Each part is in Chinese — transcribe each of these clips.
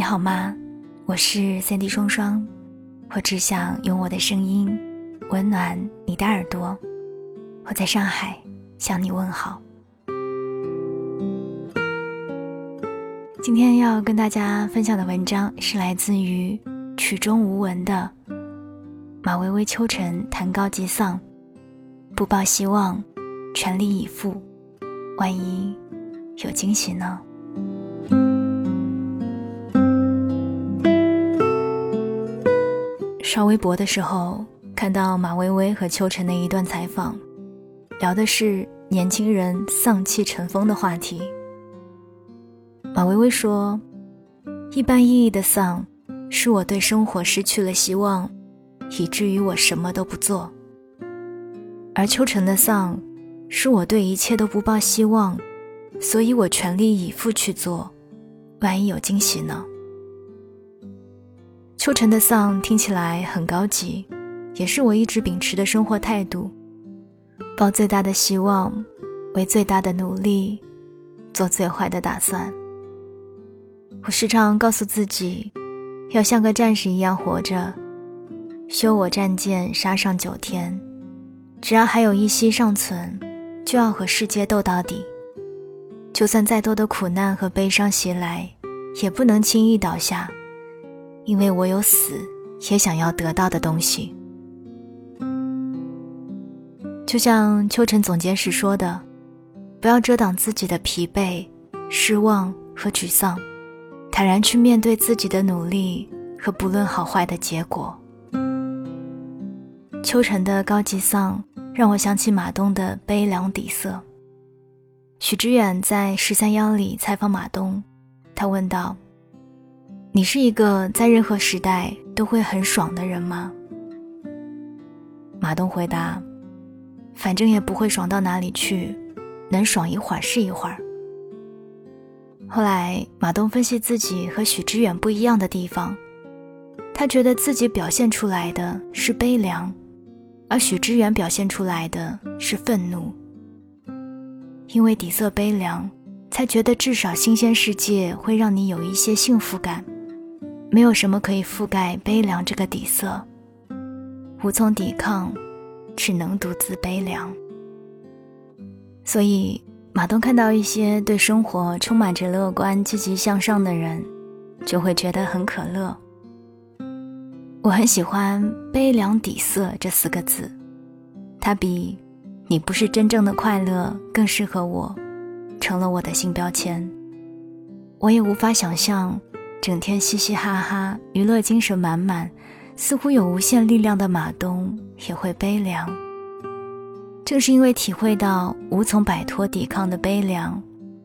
你好吗？我是三 D 双双，我只想用我的声音温暖你的耳朵。我在上海向你问好。今天要跟大家分享的文章是来自于曲终无闻的马薇薇、秋晨谈高级丧，不抱希望，全力以赴，万一有惊喜呢？刷微博的时候，看到马薇薇和秋晨的一段采访，聊的是年轻人丧气成风的话题。马薇薇说：“一般意义的丧，是我对生活失去了希望，以至于我什么都不做；而秋晨的丧，是我对一切都不抱希望，所以我全力以赴去做，万一有惊喜呢？”秋晨的丧听起来很高级，也是我一直秉持的生活态度：抱最大的希望，为最大的努力，做最坏的打算。我时常告诉自己，要像个战士一样活着，修我战舰杀上九天，只要还有一息尚存，就要和世界斗到底。就算再多的苦难和悲伤袭来，也不能轻易倒下，因为我有死也想要得到的东西。就像秋晨总结时说的：“不要遮挡自己的疲惫、失望和沮丧。”坦然去面对自己的努力和不论好坏的结果。秋晨的高级丧让我想起马东的悲凉底色。许知远在十三幺里采访马东，他问道：“你是一个在任何时代都会很爽的人吗？”马东回答：“反正也不会爽到哪里去，能爽一会儿是一会儿。”后来，马东分析自己和许知远不一样的地方，他觉得自己表现出来的是悲凉，而许知远表现出来的是愤怒。因为底色悲凉，才觉得至少新鲜世界会让你有一些幸福感。没有什么可以覆盖悲凉这个底色，无从抵抗，只能独自悲凉。所以。马东看到一些对生活充满着乐观、积极向上的人，就会觉得很可乐。我很喜欢“悲凉底色”这四个字，它比“你不是真正的快乐”更适合我，成了我的新标签。我也无法想象，整天嘻嘻哈哈、娱乐精神满满、似乎有无限力量的马东也会悲凉。正是因为体会到无从摆脱抵抗的悲凉，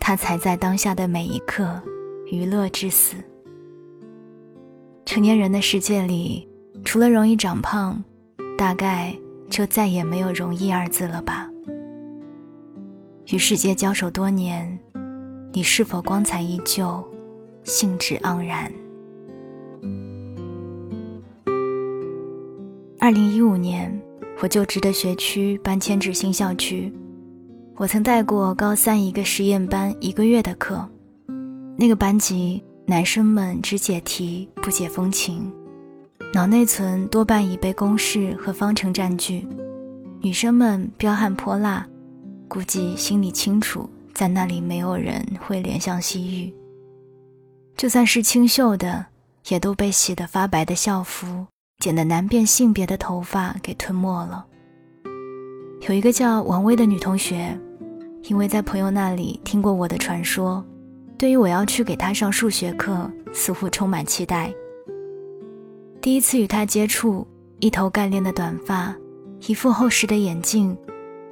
他才在当下的每一刻娱乐至死。成年人的世界里，除了容易长胖，大概就再也没有容易二字了吧。与世界交手多年，你是否光彩依旧，兴致盎然？二零一五年。我就职的学区搬迁至新校区，我曾带过高三一个实验班一个月的课，那个班级男生们只解题不解风情，脑内存多半已被公式和方程占据，女生们彪悍泼辣，估计心里清楚，在那里没有人会怜香惜玉，就算是清秀的，也都被洗得发白的校服。剪得难辨性别的头发给吞没了。有一个叫王薇的女同学，因为在朋友那里听过我的传说，对于我要去给她上数学课，似乎充满期待。第一次与她接触，一头干练的短发，一副厚实的眼镜，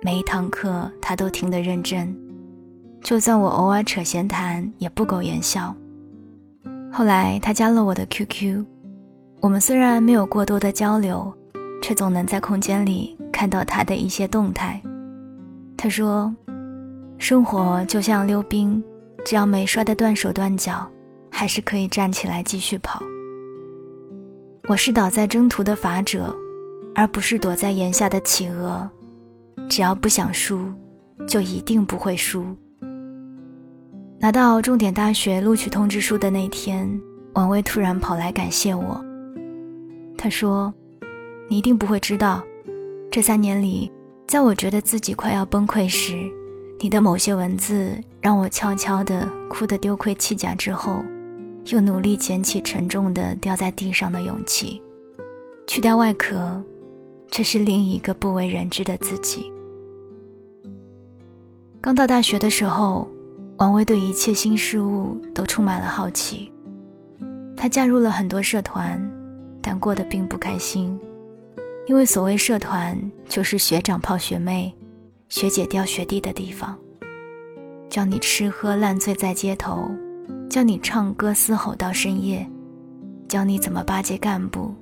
每一堂课她都听得认真，就算我偶尔扯闲谈，也不苟言笑。后来他加了我的 QQ。我们虽然没有过多的交流，却总能在空间里看到他的一些动态。他说：“生活就像溜冰，只要没摔得断手断脚，还是可以站起来继续跑。我是倒在征途的法者，而不是躲在檐下的企鹅。只要不想输，就一定不会输。”拿到重点大学录取通知书的那天。王威突然跑来感谢我。他说：“你一定不会知道，这三年里，在我觉得自己快要崩溃时，你的某些文字让我悄悄地哭得丢盔弃甲之后，又努力捡起沉重的掉在地上的勇气，去掉外壳，这是另一个不为人知的自己。”刚到大学的时候，王威对一切新事物都充满了好奇。他加入了很多社团，但过得并不开心，因为所谓社团就是学长泡学妹，学姐钓学弟的地方，教你吃喝烂醉在街头，教你唱歌嘶吼到深夜，教你怎么巴结干部，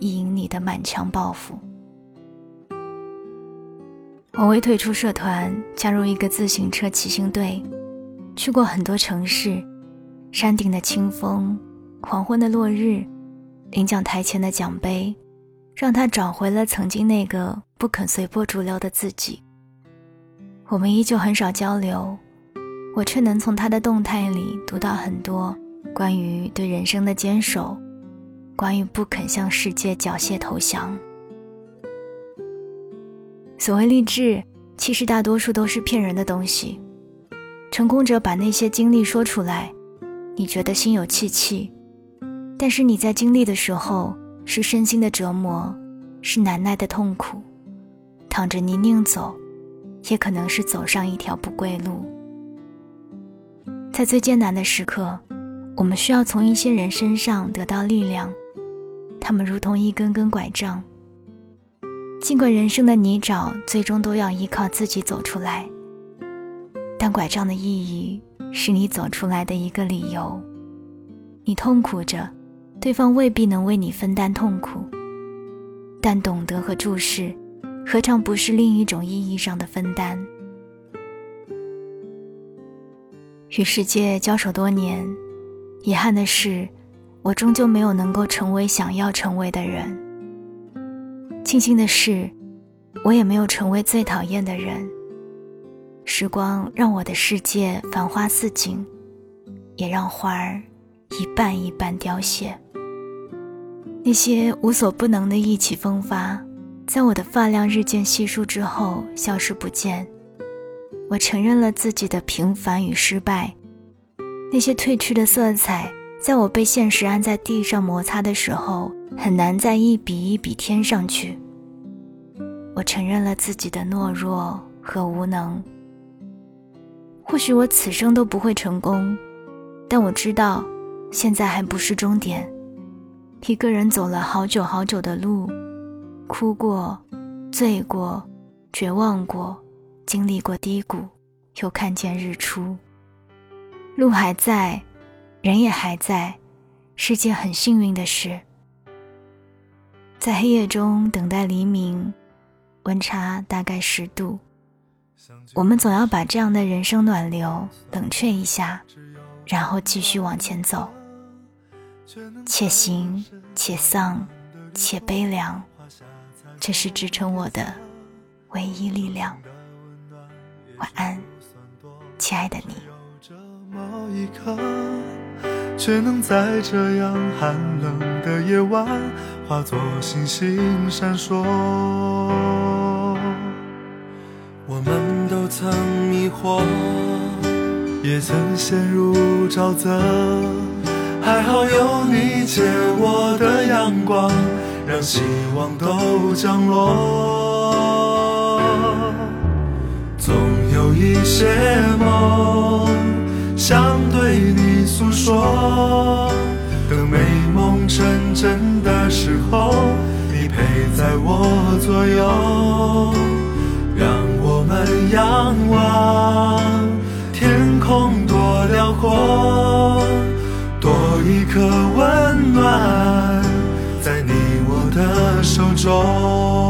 意淫你的满腔抱负。我为退出社团，加入一个自行车骑行队，去过很多城市，山顶的清风。黄昏的落日，领奖台前的奖杯，让他找回了曾经那个不肯随波逐流的自己。我们依旧很少交流，我却能从他的动态里读到很多关于对人生的坚守，关于不肯向世界缴械投降。所谓励志，其实大多数都是骗人的东西。成功者把那些经历说出来，你觉得心有戚戚。但是你在经历的时候，是身心的折磨，是难耐的痛苦，躺着泥泞走，也可能是走上一条不归路。在最艰难的时刻，我们需要从一些人身上得到力量，他们如同一根根拐杖。尽管人生的泥沼最终都要依靠自己走出来，但拐杖的意义是你走出来的一个理由。你痛苦着。对方未必能为你分担痛苦，但懂得和注视，何尝不是另一种意义上的分担？与世界交手多年，遗憾的是，我终究没有能够成为想要成为的人。庆幸的是，我也没有成为最讨厌的人。时光让我的世界繁花似锦，也让花儿一瓣一瓣凋谢。那些无所不能的意气风发，在我的发量日渐稀疏之后消失不见。我承认了自己的平凡与失败。那些褪去的色彩，在我被现实按在地上摩擦的时候，很难再一笔一笔添上去。我承认了自己的懦弱和无能。或许我此生都不会成功，但我知道，现在还不是终点。一个人走了好久好久的路，哭过，醉过，绝望过，经历过低谷，又看见日出。路还在，人也还在，是件很幸运的事。在黑夜中等待黎明，温差大概十度，我们总要把这样的人生暖流冷却一下，然后继续往前走。且行且丧且悲凉，这是支撑我的唯一力量。晚安，亲爱的你。却能在这样寒冷的夜晚，化作星星闪烁。我们都曾迷惑，也曾陷入沼泽。还好有你借我的阳光，让希望都降落。总有一些梦想对你诉说，等美梦成真的时候，你陪在我左右，让我们仰望天空多辽阔。多一颗温暖，在你我的手中。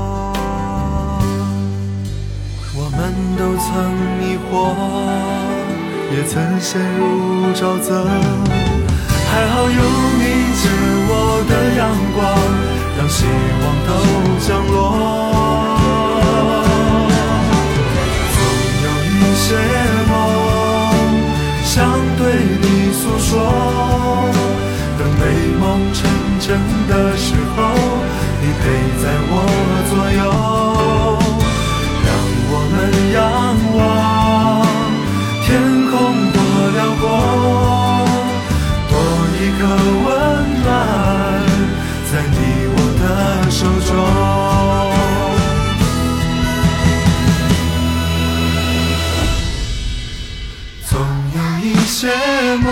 都曾迷惑，也曾陷入沼泽，还好有你借我的阳光，让希望都降落。多一颗温暖在你我的手中。总有一些梦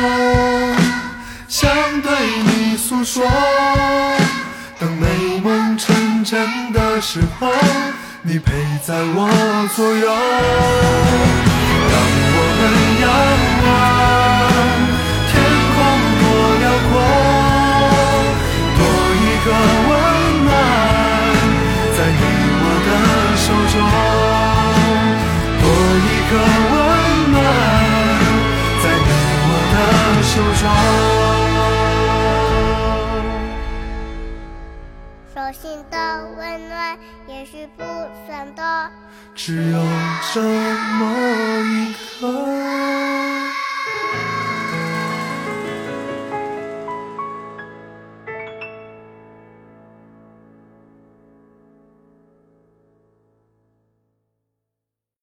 想对你诉说，等美梦成真的时候。你陪在我左右，心的温暖，也是不算多，只有这么一刻。